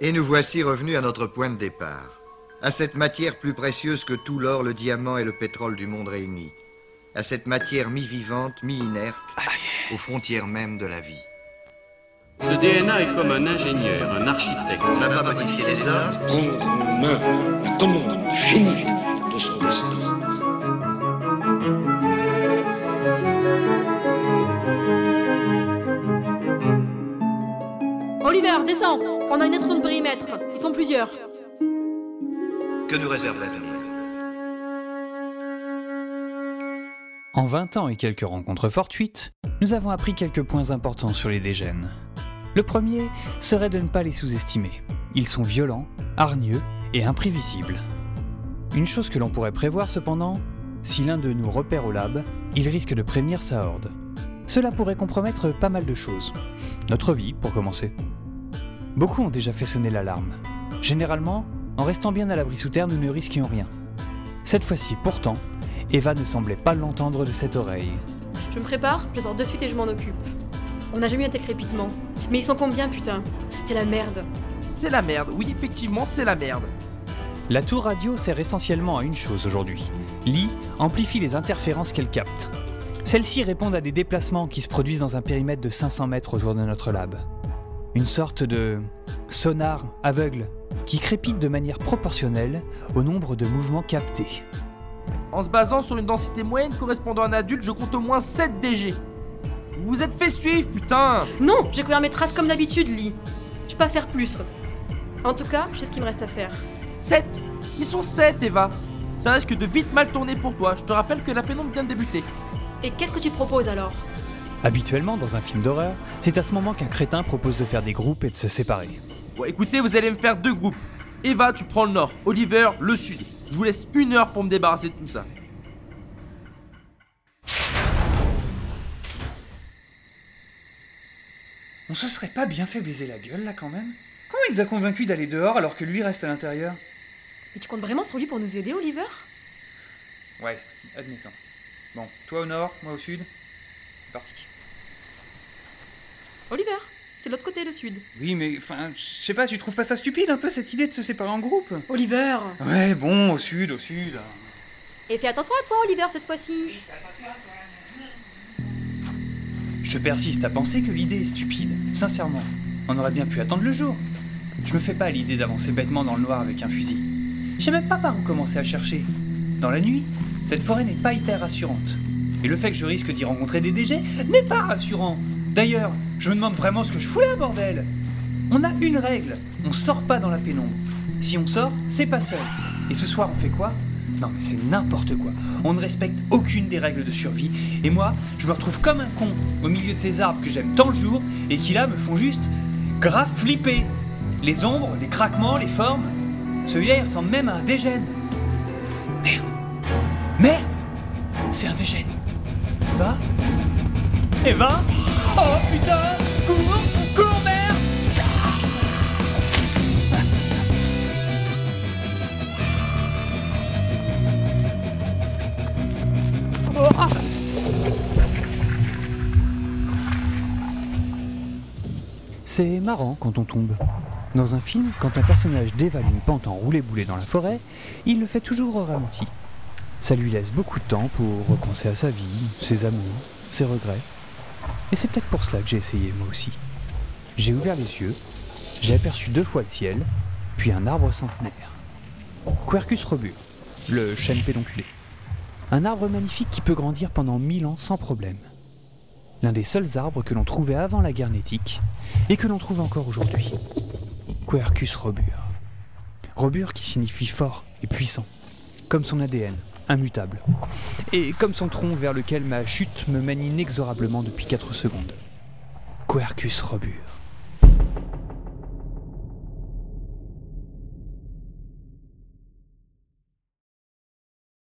Et nous voici revenus à notre point de départ, à cette matière plus précieuse que tout l'or, le diamant et le pétrole du monde réunis, à cette matière mi-vivante, mi-inerte, aux frontières même de la vie. Ce DNA est comme un ingénieur, un architecte. On n'a pas modifié les hommes, prendre en main la commande finie de son destin. Oliver, descends On a une intrusion de périmètre. Ils sont plusieurs. que nous réserve l'avenir En 20 ans et quelques rencontres fortuites, nous avons appris quelques points importants sur les dégènes. Le premier serait de ne pas les sous-estimer. Ils sont violents, hargneux et imprévisibles. Une chose que l'on pourrait prévoir cependant, si l'un de nous repère au lab, il risque de prévenir sa horde. Cela pourrait compromettre pas mal de choses. Notre vie, pour commencer. Beaucoup ont déjà fait sonner l'alarme. Généralement, en restant bien à l'abri sous terre, nous ne risquions rien. Cette fois-ci, pourtant, Eva ne semblait pas l'entendre de cette oreille. Je me prépare, je sors de suite et je m'en occupe. On n'a jamais eu un tel crépitement. Mais ils sont combien, putain? C'est la merde. C'est la merde, oui, effectivement, c'est la merde. La tour radio sert essentiellement à une chose aujourd'hui. L'I amplifie les interférences qu'elle capte. Celles-ci répondent à des déplacements qui se produisent dans un périmètre de 500 mètres autour de notre lab. Une sorte de sonar aveugle qui crépite de manière proportionnelle au nombre de mouvements captés. En se basant sur une densité moyenne correspondant à un adulte, je compte au moins 7 DG. Vous vous êtes fait suivre, putain Non, j'ai couvert mes traces comme d'habitude, Lee. Je peux pas faire plus. En tout cas, je sais ce qu'il me reste à faire. 7 Ils sont 7, Eva Ça risque de vite mal tourner pour toi. Je te rappelle que la pénombre vient de débuter. Et qu'est-ce que tu proposes alors? Habituellement, dans un film d'horreur, c'est à ce moment qu'un crétin propose de faire des groupes et de se séparer. Bon, écoutez, vous allez me faire deux groupes. Eva, tu prends le nord, Oliver, le sud. Je vous laisse une heure pour me débarrasser de tout ça. On se serait pas bien fait baiser la gueule là quand même Comment il les a convaincus d'aller dehors alors que lui reste à l'intérieur Mais tu comptes vraiment sur lui pour nous aider, Oliver? Ouais, admettons. Bon, toi au nord, moi au sud. C'est parti. Oliver, c'est l'autre côté, le sud. Oui, mais enfin, je sais pas, tu trouves pas ça stupide un peu cette idée de se séparer en groupe? Oliver Ouais, bon, au sud, au sud. Et fais attention à toi, Oliver, cette fois-ci. Je persiste à penser que l'idée est stupide, sincèrement. On aurait bien pu attendre le jour. Je me fais pas à l'idée d'avancer bêtement dans le noir avec un fusil. Je sais même pas par où commencer à chercher. Dans la nuit, cette forêt n'est pas hyper rassurante. Et le fait que je risque d'y rencontrer des DG n'est pas rassurant. D'ailleurs, je me demande vraiment ce que je là, bordel On a une règle, on sort pas dans la pénombre. Si on sort, c'est pas seul. Et ce soir, on fait quoi? Non mais c'est n'importe quoi. On ne respecte aucune des règles de survie. Et moi, je me retrouve comme un con au milieu de ces arbres que j'aime tant le jour et qui là me font juste grave flipper. Les ombres, les craquements, les formes. Celui-là, il ressemble même à un dégène. Merde Merde C'est un dégène. Eva Eva Oh putain Cours Cours, merde C'est marrant quand on tombe. Dans un film, quand un personnage dévale une pente en roulé-boulé dans la forêt, il le fait toujours au ralenti. Ça lui laisse beaucoup de temps pour repenser à sa vie, ses amours, ses regrets. Et c'est peut-être pour cela que j'ai essayé moi aussi. J'ai ouvert les yeux, j'ai aperçu deux fois le ciel, puis un arbre centenaire. Quercus robur, le chêne pédonculé. Un arbre magnifique qui peut grandir pendant mille ans sans problème. L'un des seuls arbres que l'on trouvait avant la guerre nétique et que l'on trouve encore aujourd'hui. Quercus robur. Robur qui signifie fort et puissant, comme son ADN, immutable. Et comme son tronc vers lequel ma chute me mène inexorablement depuis 4 secondes. Quercus robur.